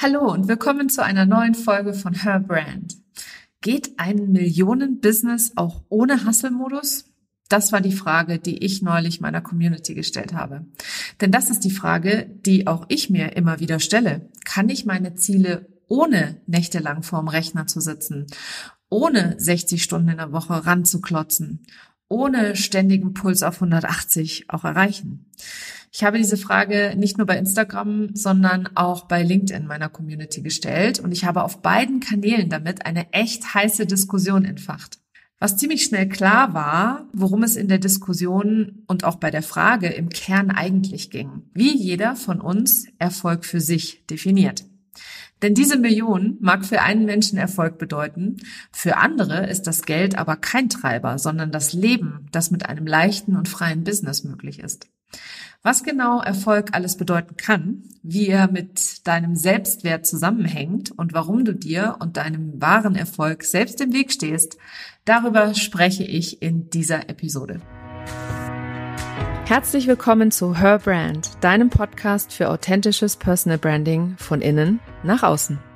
Hallo und willkommen zu einer neuen Folge von Her Brand. Geht ein Millionen-Business auch ohne Hustle-Modus? Das war die Frage, die ich neulich meiner Community gestellt habe. Denn das ist die Frage, die auch ich mir immer wieder stelle. Kann ich meine Ziele ohne nächtelang vorm Rechner zu sitzen, ohne 60 Stunden in der Woche ranzuklotzen, ohne ständigen Puls auf 180 auch erreichen? Ich habe diese Frage nicht nur bei Instagram, sondern auch bei LinkedIn meiner Community gestellt und ich habe auf beiden Kanälen damit eine echt heiße Diskussion entfacht. Was ziemlich schnell klar war, worum es in der Diskussion und auch bei der Frage im Kern eigentlich ging. Wie jeder von uns Erfolg für sich definiert. Denn diese Million mag für einen Menschen Erfolg bedeuten, für andere ist das Geld aber kein Treiber, sondern das Leben, das mit einem leichten und freien Business möglich ist. Was genau Erfolg alles bedeuten kann, wie er mit deinem Selbstwert zusammenhängt und warum du dir und deinem wahren Erfolg selbst im Weg stehst, darüber spreche ich in dieser Episode. Herzlich willkommen zu Her Brand, deinem Podcast für authentisches Personal Branding von innen nach außen.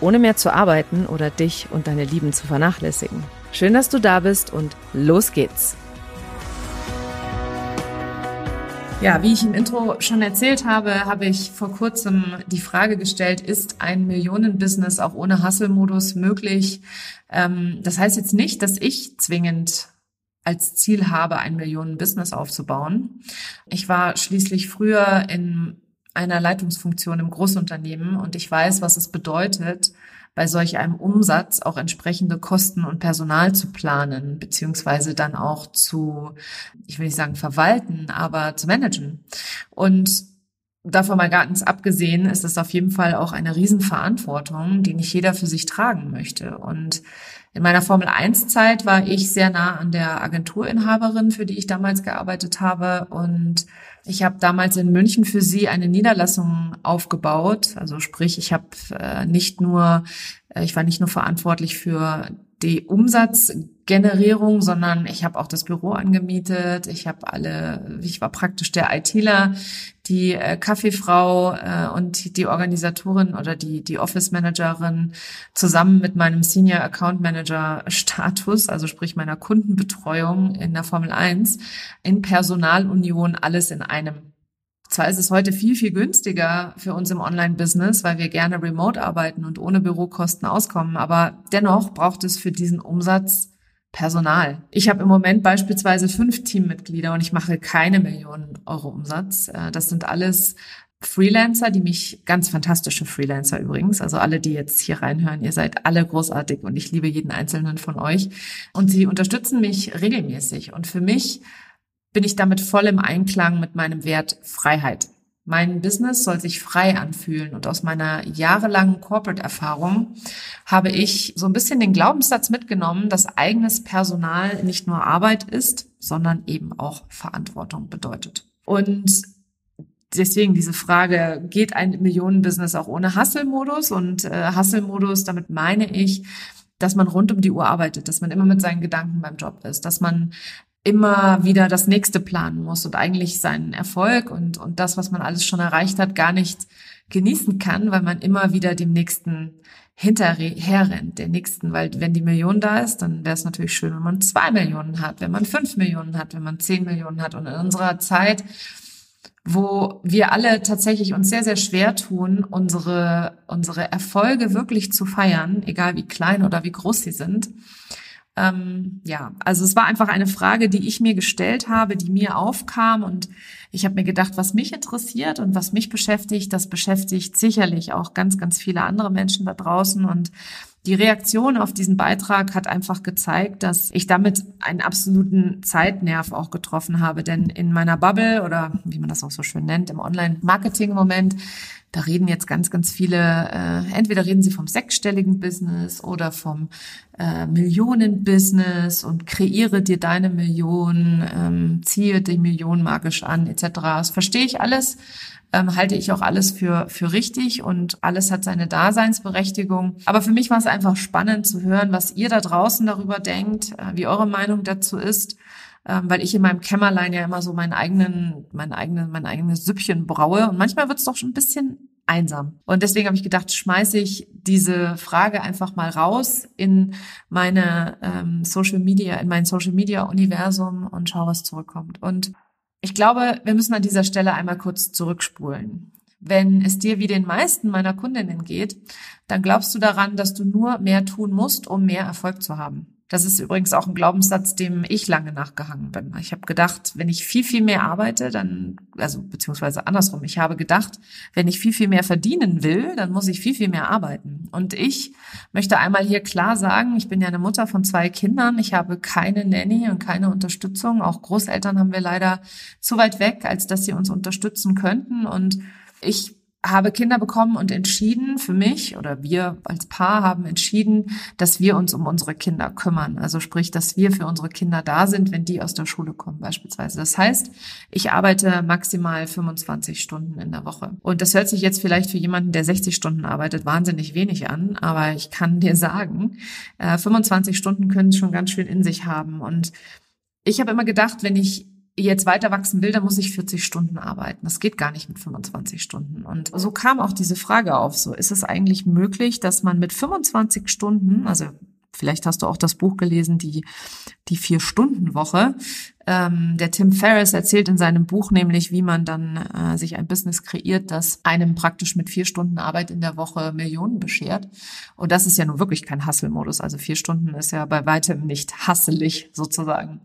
Ohne mehr zu arbeiten oder dich und deine Lieben zu vernachlässigen. Schön, dass du da bist und los geht's. Ja, wie ich im Intro schon erzählt habe, habe ich vor kurzem die Frage gestellt, ist ein Millionenbusiness auch ohne Hustle-Modus möglich? Ähm, das heißt jetzt nicht, dass ich zwingend als Ziel habe, ein Millionenbusiness aufzubauen. Ich war schließlich früher in einer Leitungsfunktion im Großunternehmen und ich weiß, was es bedeutet, bei solch einem Umsatz auch entsprechende Kosten und Personal zu planen, beziehungsweise dann auch zu, ich will nicht sagen verwalten, aber zu managen. Und davon mal ganz abgesehen ist es auf jeden Fall auch eine Riesenverantwortung, die nicht jeder für sich tragen möchte. Und in meiner Formel 1 Zeit war ich sehr nah an der Agenturinhaberin, für die ich damals gearbeitet habe. Und ich habe damals in München für sie eine Niederlassung aufgebaut. Also sprich, ich habe äh, nicht nur, äh, ich war nicht nur verantwortlich für die Umsatzgenerierung, sondern ich habe auch das Büro angemietet. Ich habe alle, ich war praktisch der ITler, die äh, Kaffeefrau äh, und die Organisatorin oder die die Office Managerin zusammen mit meinem Senior Account Manager Status, also sprich meiner Kundenbetreuung in der Formel 1 in Personalunion alles in einem zwar ist es heute viel, viel günstiger für uns im Online-Business, weil wir gerne remote arbeiten und ohne Bürokosten auskommen, aber dennoch braucht es für diesen Umsatz Personal. Ich habe im Moment beispielsweise fünf Teammitglieder und ich mache keine Millionen Euro Umsatz. Äh, das sind alles Freelancer, die mich, ganz fantastische Freelancer übrigens, also alle, die jetzt hier reinhören, ihr seid alle großartig und ich liebe jeden einzelnen von euch. Und sie unterstützen mich regelmäßig. Und für mich bin ich damit voll im Einklang mit meinem Wert Freiheit. Mein Business soll sich frei anfühlen und aus meiner jahrelangen Corporate-Erfahrung habe ich so ein bisschen den Glaubenssatz mitgenommen, dass eigenes Personal nicht nur Arbeit ist, sondern eben auch Verantwortung bedeutet. Und deswegen diese Frage, geht ein Millionenbusiness auch ohne Hustle-Modus? Und äh, Hustle-Modus, damit meine ich, dass man rund um die Uhr arbeitet, dass man immer mit seinen Gedanken beim Job ist, dass man immer wieder das nächste planen muss und eigentlich seinen Erfolg und, und das, was man alles schon erreicht hat, gar nicht genießen kann, weil man immer wieder dem nächsten hinterher rennt, der nächsten, weil wenn die Million da ist, dann wäre es natürlich schön, wenn man zwei Millionen hat, wenn man fünf Millionen hat, wenn man zehn Millionen hat. Und in unserer Zeit, wo wir alle tatsächlich uns sehr, sehr schwer tun, unsere, unsere Erfolge wirklich zu feiern, egal wie klein oder wie groß sie sind, ähm, ja, also es war einfach eine Frage, die ich mir gestellt habe, die mir aufkam und ich habe mir gedacht, was mich interessiert und was mich beschäftigt, das beschäftigt sicherlich auch ganz, ganz viele andere Menschen da draußen und die Reaktion auf diesen Beitrag hat einfach gezeigt, dass ich damit einen absoluten Zeitnerv auch getroffen habe. Denn in meiner Bubble oder wie man das auch so schön nennt, im Online-Marketing-Moment, da reden jetzt ganz, ganz viele, äh, entweder reden sie vom sechsstelligen Business oder vom äh, Millionen-Business und kreiere dir deine Million, ähm, ziehe die Million magisch an, etc. Das verstehe ich alles ähm, halte ich auch alles für, für richtig und alles hat seine Daseinsberechtigung. Aber für mich war es einfach spannend zu hören, was ihr da draußen darüber denkt, äh, wie eure Meinung dazu ist ähm, weil ich in meinem Kämmerlein ja immer so meinen eigenen, mein eigenen, mein eigenes Süppchen braue und manchmal wird es doch schon ein bisschen einsam. Und deswegen habe ich gedacht, schmeiße ich diese Frage einfach mal raus in meine ähm, Social Media, in mein Social Media Universum und schaue, was zurückkommt. Und ich glaube, wir müssen an dieser Stelle einmal kurz zurückspulen. Wenn es dir wie den meisten meiner Kundinnen geht, dann glaubst du daran, dass du nur mehr tun musst, um mehr Erfolg zu haben. Das ist übrigens auch ein Glaubenssatz, dem ich lange nachgehangen bin. Ich habe gedacht, wenn ich viel, viel mehr arbeite, dann, also beziehungsweise andersrum, ich habe gedacht, wenn ich viel, viel mehr verdienen will, dann muss ich viel, viel mehr arbeiten. Und ich möchte einmal hier klar sagen, ich bin ja eine Mutter von zwei Kindern, ich habe keine Nanny und keine Unterstützung. Auch Großeltern haben wir leider zu weit weg, als dass sie uns unterstützen könnten. Und ich habe Kinder bekommen und entschieden für mich oder wir als Paar haben entschieden, dass wir uns um unsere Kinder kümmern. Also sprich, dass wir für unsere Kinder da sind, wenn die aus der Schule kommen beispielsweise. Das heißt, ich arbeite maximal 25 Stunden in der Woche. Und das hört sich jetzt vielleicht für jemanden, der 60 Stunden arbeitet, wahnsinnig wenig an. Aber ich kann dir sagen, 25 äh, Stunden können schon ganz schön in sich haben. Und ich habe immer gedacht, wenn ich jetzt weiter wachsen will, dann muss ich 40 Stunden arbeiten. Das geht gar nicht mit 25 Stunden. Und so kam auch diese Frage auf, so ist es eigentlich möglich, dass man mit 25 Stunden, also Vielleicht hast du auch das Buch gelesen, die, die Vier-Stunden-Woche. Ähm, der Tim Ferriss erzählt in seinem Buch nämlich, wie man dann äh, sich ein Business kreiert, das einem praktisch mit vier Stunden Arbeit in der Woche Millionen beschert. Und das ist ja nun wirklich kein Hustle-Modus. Also vier Stunden ist ja bei weitem nicht hasselig sozusagen.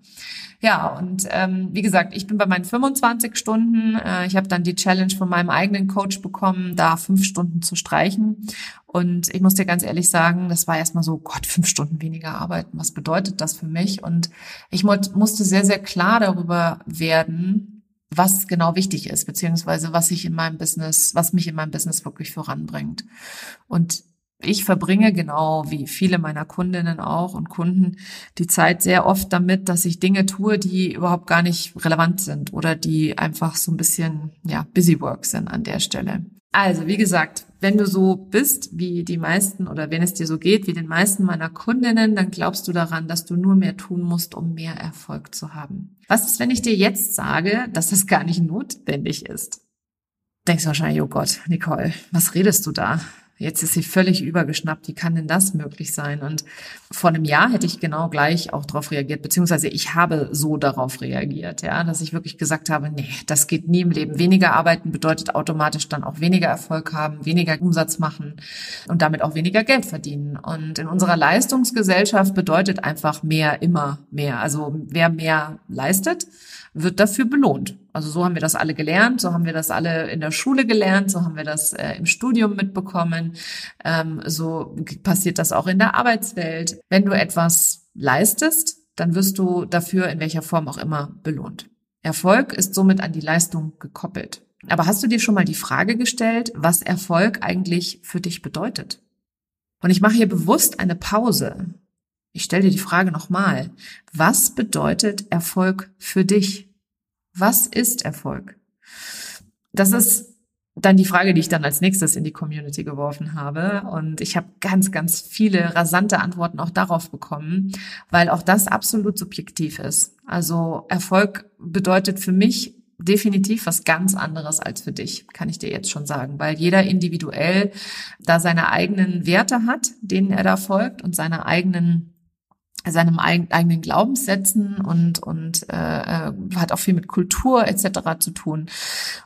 Ja, und ähm, wie gesagt, ich bin bei meinen 25 Stunden. Äh, ich habe dann die Challenge von meinem eigenen Coach bekommen, da fünf Stunden zu streichen. Und ich muss dir ganz ehrlich sagen, das war erstmal so, Gott, fünf Stunden weniger arbeiten, was bedeutet das für mich? Und ich musste sehr, sehr klar darüber werden, was genau wichtig ist, beziehungsweise was ich in meinem Business, was mich in meinem Business wirklich voranbringt. Und ich verbringe genau wie viele meiner Kundinnen auch und Kunden die Zeit sehr oft damit, dass ich Dinge tue, die überhaupt gar nicht relevant sind oder die einfach so ein bisschen, ja, busy work sind an der Stelle. Also, wie gesagt, wenn du so bist wie die meisten oder wenn es dir so geht wie den meisten meiner Kundinnen, dann glaubst du daran, dass du nur mehr tun musst, um mehr Erfolg zu haben. Was ist, wenn ich dir jetzt sage, dass das gar nicht notwendig ist? Denkst du wahrscheinlich, oh Gott, Nicole, was redest du da? Jetzt ist sie völlig übergeschnappt. Wie kann denn das möglich sein? Und vor einem Jahr hätte ich genau gleich auch darauf reagiert, beziehungsweise ich habe so darauf reagiert, ja, dass ich wirklich gesagt habe, nee, das geht nie im Leben. Weniger arbeiten bedeutet automatisch dann auch weniger Erfolg haben, weniger Umsatz machen und damit auch weniger Geld verdienen. Und in unserer Leistungsgesellschaft bedeutet einfach mehr immer mehr. Also wer mehr leistet, wird dafür belohnt. Also so haben wir das alle gelernt, so haben wir das alle in der Schule gelernt, so haben wir das äh, im Studium mitbekommen, ähm, so passiert das auch in der Arbeitswelt. Wenn du etwas leistest, dann wirst du dafür in welcher Form auch immer belohnt. Erfolg ist somit an die Leistung gekoppelt. Aber hast du dir schon mal die Frage gestellt, was Erfolg eigentlich für dich bedeutet? Und ich mache hier bewusst eine Pause. Ich stelle dir die Frage nochmal. Was bedeutet Erfolg für dich? Was ist Erfolg? Das ist dann die Frage, die ich dann als nächstes in die Community geworfen habe. Und ich habe ganz, ganz viele rasante Antworten auch darauf bekommen, weil auch das absolut subjektiv ist. Also Erfolg bedeutet für mich definitiv was ganz anderes als für dich, kann ich dir jetzt schon sagen, weil jeder individuell da seine eigenen Werte hat, denen er da folgt und seine eigenen seinem eigenen Glaubenssätzen und und äh, äh, hat auch viel mit Kultur etc. zu tun.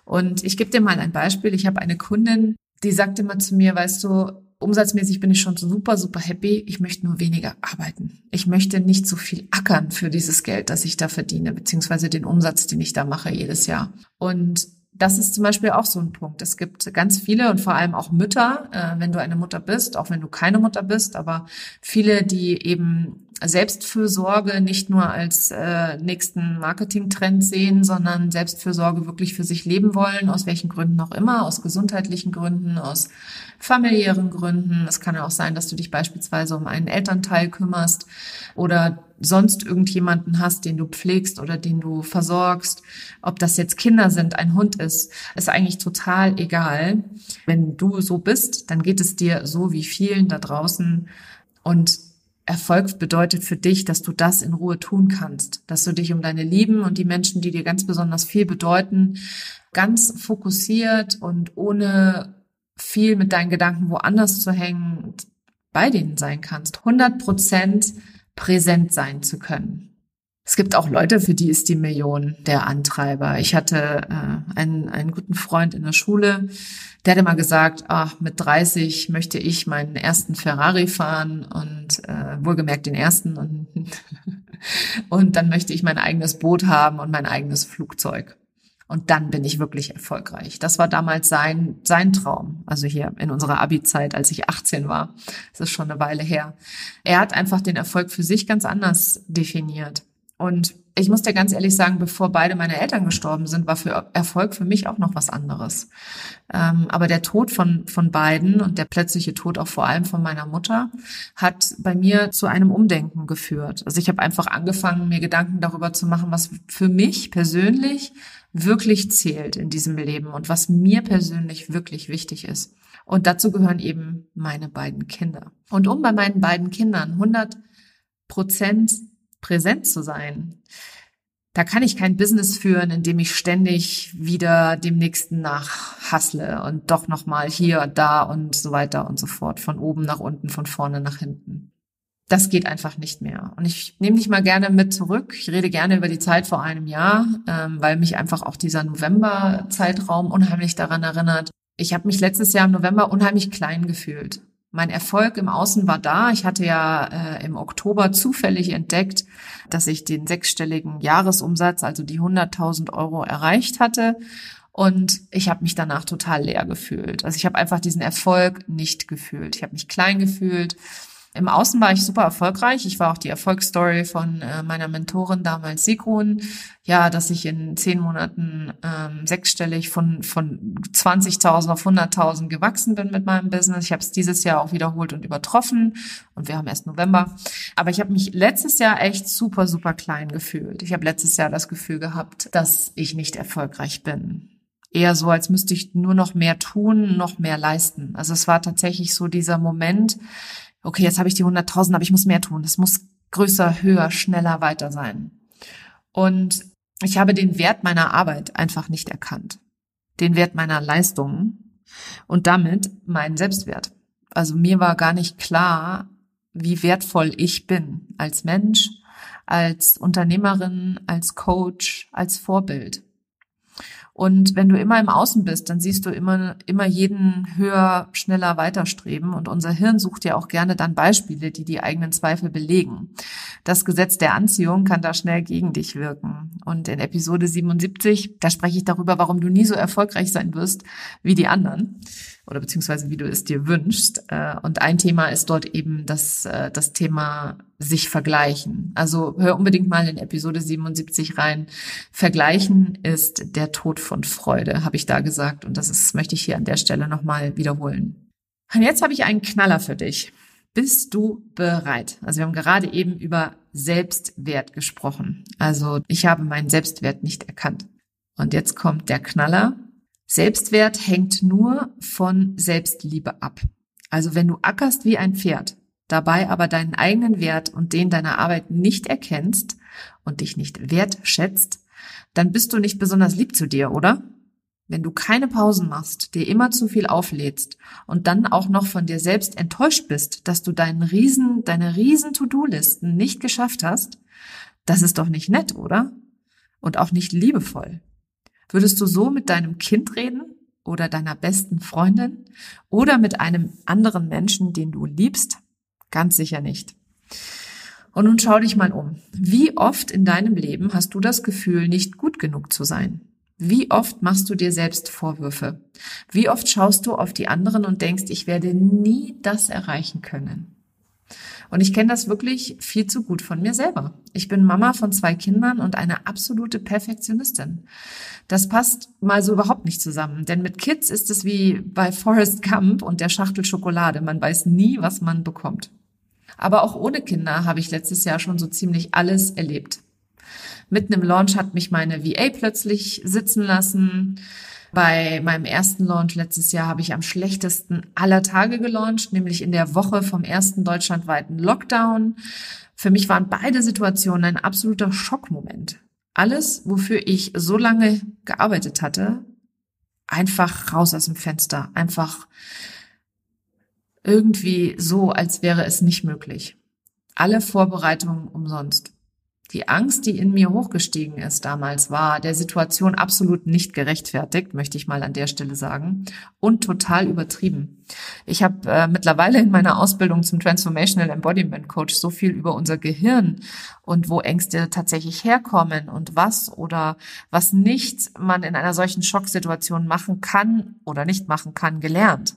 Und ich gebe dir mal ein Beispiel. Ich habe eine Kundin, die sagt immer zu mir, weißt du, umsatzmäßig bin ich schon super super happy. Ich möchte nur weniger arbeiten. Ich möchte nicht so viel ackern für dieses Geld, das ich da verdiene, beziehungsweise den Umsatz, den ich da mache jedes Jahr. Und das ist zum Beispiel auch so ein Punkt. Es gibt ganz viele und vor allem auch Mütter, äh, wenn du eine Mutter bist, auch wenn du keine Mutter bist, aber viele, die eben Selbstfürsorge nicht nur als äh, nächsten Marketingtrend sehen, sondern Selbstfürsorge wirklich für sich leben wollen, aus welchen Gründen auch immer, aus gesundheitlichen Gründen, aus familiären Gründen. Es kann ja auch sein, dass du dich beispielsweise um einen Elternteil kümmerst oder sonst irgendjemanden hast, den du pflegst oder den du versorgst. Ob das jetzt Kinder sind, ein Hund ist, ist eigentlich total egal. Wenn du so bist, dann geht es dir so wie vielen da draußen und Erfolg bedeutet für dich, dass du das in Ruhe tun kannst, dass du dich um deine Lieben und die Menschen, die dir ganz besonders viel bedeuten, ganz fokussiert und ohne viel mit deinen Gedanken woanders zu hängen, bei denen sein kannst, 100 Prozent präsent sein zu können. Es gibt auch Leute, für die ist die Million der Antreiber. Ich hatte äh, einen, einen guten Freund in der Schule, der hat immer gesagt, ach, mit 30 möchte ich meinen ersten Ferrari fahren und äh, wohlgemerkt den ersten und, und dann möchte ich mein eigenes Boot haben und mein eigenes Flugzeug. Und dann bin ich wirklich erfolgreich. Das war damals sein, sein Traum. Also hier in unserer Abi-Zeit, als ich 18 war. Das ist schon eine Weile her. Er hat einfach den Erfolg für sich ganz anders definiert. Und ich muss dir ganz ehrlich sagen, bevor beide meine Eltern gestorben sind, war für Erfolg für mich auch noch was anderes. Ähm, aber der Tod von, von beiden und der plötzliche Tod auch vor allem von meiner Mutter hat bei mir zu einem Umdenken geführt. Also ich habe einfach angefangen, mir Gedanken darüber zu machen, was für mich persönlich wirklich zählt in diesem Leben und was mir persönlich wirklich wichtig ist. Und dazu gehören eben meine beiden Kinder. Und um bei meinen beiden Kindern 100 Prozent präsent zu sein. Da kann ich kein Business führen, in dem ich ständig wieder dem nächsten nachhassle und doch nochmal hier und da und so weiter und so fort, von oben nach unten, von vorne nach hinten. das geht einfach nicht mehr. Und ich nehme dich mal gerne mit zurück. Ich rede gerne über die Zeit vor einem Jahr, ähm, weil mich einfach auch dieser November-Zeitraum unheimlich daran erinnert. Ich habe mich letztes Jahr im November unheimlich klein gefühlt. Mein Erfolg im Außen war da. Ich hatte ja äh, im Oktober zufällig entdeckt, dass ich den sechsstelligen Jahresumsatz, also die 100.000 Euro erreicht hatte. Und ich habe mich danach total leer gefühlt. Also ich habe einfach diesen Erfolg nicht gefühlt. Ich habe mich klein gefühlt. Im Außen war ich super erfolgreich. Ich war auch die Erfolgsstory von äh, meiner Mentorin damals Sigrun. Ja, dass ich in zehn Monaten ähm, sechsstellig von, von 20.000 auf 100.000 gewachsen bin mit meinem Business. Ich habe es dieses Jahr auch wiederholt und übertroffen. Und wir haben erst November. Aber ich habe mich letztes Jahr echt super, super klein gefühlt. Ich habe letztes Jahr das Gefühl gehabt, dass ich nicht erfolgreich bin eher so, als müsste ich nur noch mehr tun, noch mehr leisten. Also es war tatsächlich so dieser Moment, okay, jetzt habe ich die 100.000, aber ich muss mehr tun. Es muss größer, höher, schneller, weiter sein. Und ich habe den Wert meiner Arbeit einfach nicht erkannt. Den Wert meiner Leistungen und damit meinen Selbstwert. Also mir war gar nicht klar, wie wertvoll ich bin als Mensch, als Unternehmerin, als Coach, als Vorbild. Und wenn du immer im Außen bist, dann siehst du immer, immer jeden höher, schneller weiterstreben. Und unser Hirn sucht ja auch gerne dann Beispiele, die die eigenen Zweifel belegen. Das Gesetz der Anziehung kann da schnell gegen dich wirken. Und in Episode 77, da spreche ich darüber, warum du nie so erfolgreich sein wirst wie die anderen oder beziehungsweise wie du es dir wünschst. Äh, und ein Thema ist dort eben das, äh, das Thema sich vergleichen. Also hör unbedingt mal in Episode 77 rein. Vergleichen ist der Tod von Freude, habe ich da gesagt. Und das ist, möchte ich hier an der Stelle nochmal wiederholen. Und jetzt habe ich einen Knaller für dich. Bist du bereit? Also wir haben gerade eben über Selbstwert gesprochen. Also ich habe meinen Selbstwert nicht erkannt. Und jetzt kommt der Knaller. Selbstwert hängt nur von Selbstliebe ab. Also wenn du ackerst wie ein Pferd, dabei aber deinen eigenen Wert und den deiner Arbeit nicht erkennst und dich nicht wertschätzt, dann bist du nicht besonders lieb zu dir, oder? Wenn du keine Pausen machst, dir immer zu viel auflädst und dann auch noch von dir selbst enttäuscht bist, dass du deinen riesen, deine riesen To-Do-Listen nicht geschafft hast, das ist doch nicht nett, oder? Und auch nicht liebevoll. Würdest du so mit deinem Kind reden oder deiner besten Freundin oder mit einem anderen Menschen, den du liebst? Ganz sicher nicht. Und nun schau dich mal um. Wie oft in deinem Leben hast du das Gefühl, nicht gut genug zu sein? Wie oft machst du dir selbst Vorwürfe? Wie oft schaust du auf die anderen und denkst, ich werde nie das erreichen können? Und ich kenne das wirklich viel zu gut von mir selber. Ich bin Mama von zwei Kindern und eine absolute Perfektionistin. Das passt mal so überhaupt nicht zusammen, denn mit Kids ist es wie bei Forrest Gump und der Schachtel Schokolade. Man weiß nie, was man bekommt. Aber auch ohne Kinder habe ich letztes Jahr schon so ziemlich alles erlebt. Mitten im Launch hat mich meine VA plötzlich sitzen lassen. Bei meinem ersten Launch letztes Jahr habe ich am schlechtesten aller Tage gelauncht, nämlich in der Woche vom ersten deutschlandweiten Lockdown. Für mich waren beide Situationen ein absoluter Schockmoment. Alles, wofür ich so lange gearbeitet hatte, einfach raus aus dem Fenster, einfach irgendwie so, als wäre es nicht möglich. Alle Vorbereitungen umsonst. Die Angst, die in mir hochgestiegen ist damals, war der Situation absolut nicht gerechtfertigt, möchte ich mal an der Stelle sagen, und total übertrieben. Ich habe äh, mittlerweile in meiner Ausbildung zum Transformational Embodiment Coach so viel über unser Gehirn und wo Ängste tatsächlich herkommen und was oder was nicht man in einer solchen Schocksituation machen kann oder nicht machen kann, gelernt.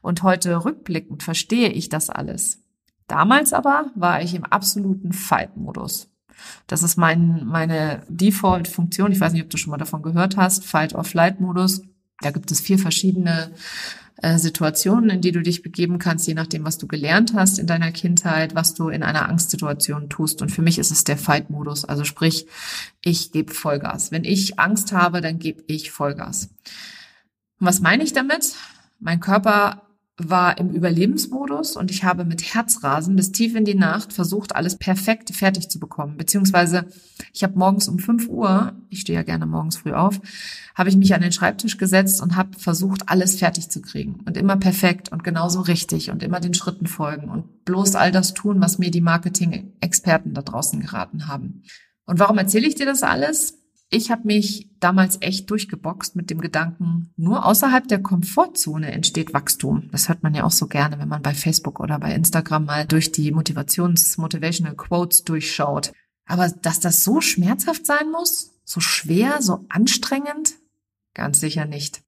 Und heute rückblickend verstehe ich das alles. Damals aber war ich im absoluten Fight-Modus. Das ist mein, meine Default-Funktion. Ich weiß nicht, ob du schon mal davon gehört hast. Fight-or-Flight-Modus. Da gibt es vier verschiedene äh, Situationen, in die du dich begeben kannst, je nachdem, was du gelernt hast in deiner Kindheit, was du in einer Angstsituation tust. Und für mich ist es der Fight-Modus. Also sprich, ich gebe Vollgas. Wenn ich Angst habe, dann gebe ich Vollgas. Und was meine ich damit? Mein Körper war im Überlebensmodus und ich habe mit Herzrasen bis tief in die Nacht versucht, alles perfekt fertig zu bekommen. Beziehungsweise ich habe morgens um 5 Uhr, ich stehe ja gerne morgens früh auf, habe ich mich an den Schreibtisch gesetzt und habe versucht, alles fertig zu kriegen. Und immer perfekt und genauso richtig und immer den Schritten folgen und bloß all das tun, was mir die Marketing-Experten da draußen geraten haben. Und warum erzähle ich dir das alles? Ich habe mich damals echt durchgeboxt mit dem Gedanken, nur außerhalb der Komfortzone entsteht Wachstum. Das hört man ja auch so gerne, wenn man bei Facebook oder bei Instagram mal durch die Motivations Motivational Quotes durchschaut. Aber dass das so schmerzhaft sein muss, so schwer, so anstrengend, ganz sicher nicht.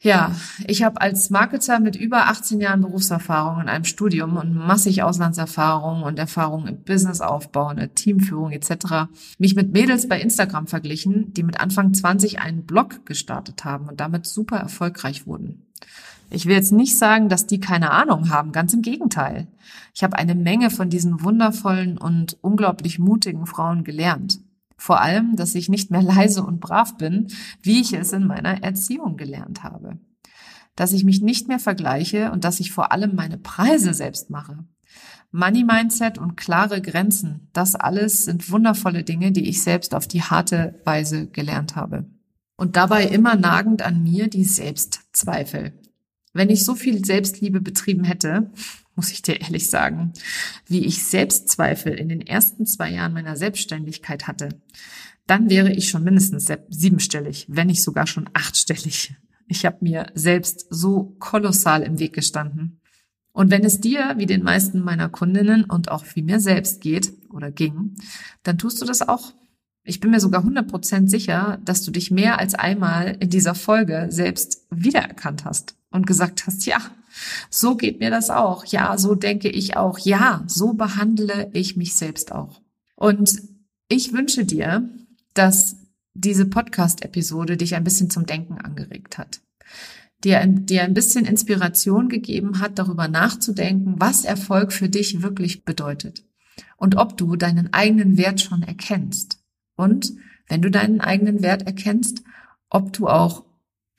Ja, ich habe als Marketer mit über 18 Jahren Berufserfahrung in einem Studium und massig Auslandserfahrung und Erfahrung im Businessaufbau, in der Teamführung etc. mich mit Mädels bei Instagram verglichen, die mit Anfang 20 einen Blog gestartet haben und damit super erfolgreich wurden. Ich will jetzt nicht sagen, dass die keine Ahnung haben, ganz im Gegenteil. Ich habe eine Menge von diesen wundervollen und unglaublich mutigen Frauen gelernt. Vor allem, dass ich nicht mehr leise und brav bin, wie ich es in meiner Erziehung gelernt habe. Dass ich mich nicht mehr vergleiche und dass ich vor allem meine Preise selbst mache. Money Mindset und klare Grenzen, das alles sind wundervolle Dinge, die ich selbst auf die harte Weise gelernt habe. Und dabei immer nagend an mir die Selbstzweifel. Wenn ich so viel Selbstliebe betrieben hätte, muss ich dir ehrlich sagen, wie ich Selbstzweifel in den ersten zwei Jahren meiner Selbstständigkeit hatte, dann wäre ich schon mindestens siebenstellig, wenn nicht sogar schon achtstellig. Ich habe mir selbst so kolossal im Weg gestanden. Und wenn es dir, wie den meisten meiner Kundinnen und auch wie mir selbst geht oder ging, dann tust du das auch. Ich bin mir sogar 100% sicher, dass du dich mehr als einmal in dieser Folge selbst wiedererkannt hast und gesagt hast, ja, so geht mir das auch. Ja, so denke ich auch. Ja, so behandle ich mich selbst auch. Und ich wünsche dir, dass diese Podcast-Episode dich ein bisschen zum Denken angeregt hat. Dir, dir ein bisschen Inspiration gegeben hat, darüber nachzudenken, was Erfolg für dich wirklich bedeutet. Und ob du deinen eigenen Wert schon erkennst. Und wenn du deinen eigenen Wert erkennst, ob du auch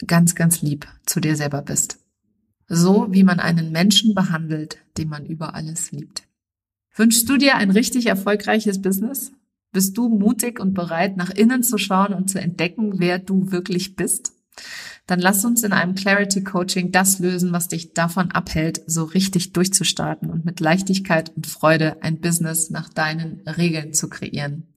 ganz, ganz lieb zu dir selber bist so wie man einen Menschen behandelt, den man über alles liebt. Wünschst du dir ein richtig erfolgreiches Business? Bist du mutig und bereit, nach innen zu schauen und zu entdecken, wer du wirklich bist? Dann lass uns in einem Clarity Coaching das lösen, was dich davon abhält, so richtig durchzustarten und mit Leichtigkeit und Freude ein Business nach deinen Regeln zu kreieren.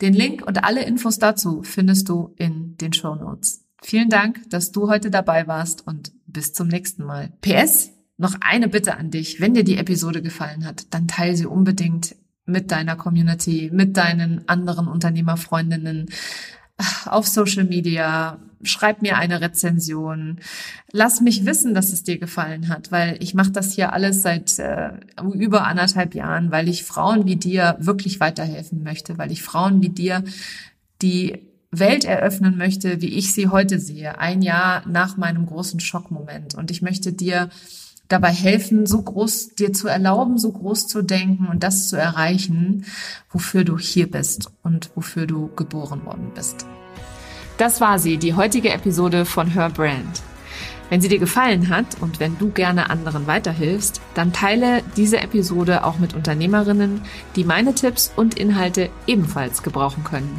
Den Link und alle Infos dazu findest du in den Show Notes. Vielen Dank, dass du heute dabei warst und bis zum nächsten Mal. PS, noch eine Bitte an dich. Wenn dir die Episode gefallen hat, dann teile sie unbedingt mit deiner Community, mit deinen anderen Unternehmerfreundinnen auf Social Media. Schreib mir eine Rezension. Lass mich wissen, dass es dir gefallen hat, weil ich mache das hier alles seit äh, über anderthalb Jahren, weil ich Frauen wie dir wirklich weiterhelfen möchte, weil ich Frauen wie dir, die Welt eröffnen möchte, wie ich sie heute sehe, ein Jahr nach meinem großen Schockmoment. Und ich möchte dir dabei helfen, so groß dir zu erlauben, so groß zu denken und das zu erreichen, wofür du hier bist und wofür du geboren worden bist. Das war sie, die heutige Episode von Her Brand. Wenn sie dir gefallen hat und wenn du gerne anderen weiterhilfst, dann teile diese Episode auch mit Unternehmerinnen, die meine Tipps und Inhalte ebenfalls gebrauchen können.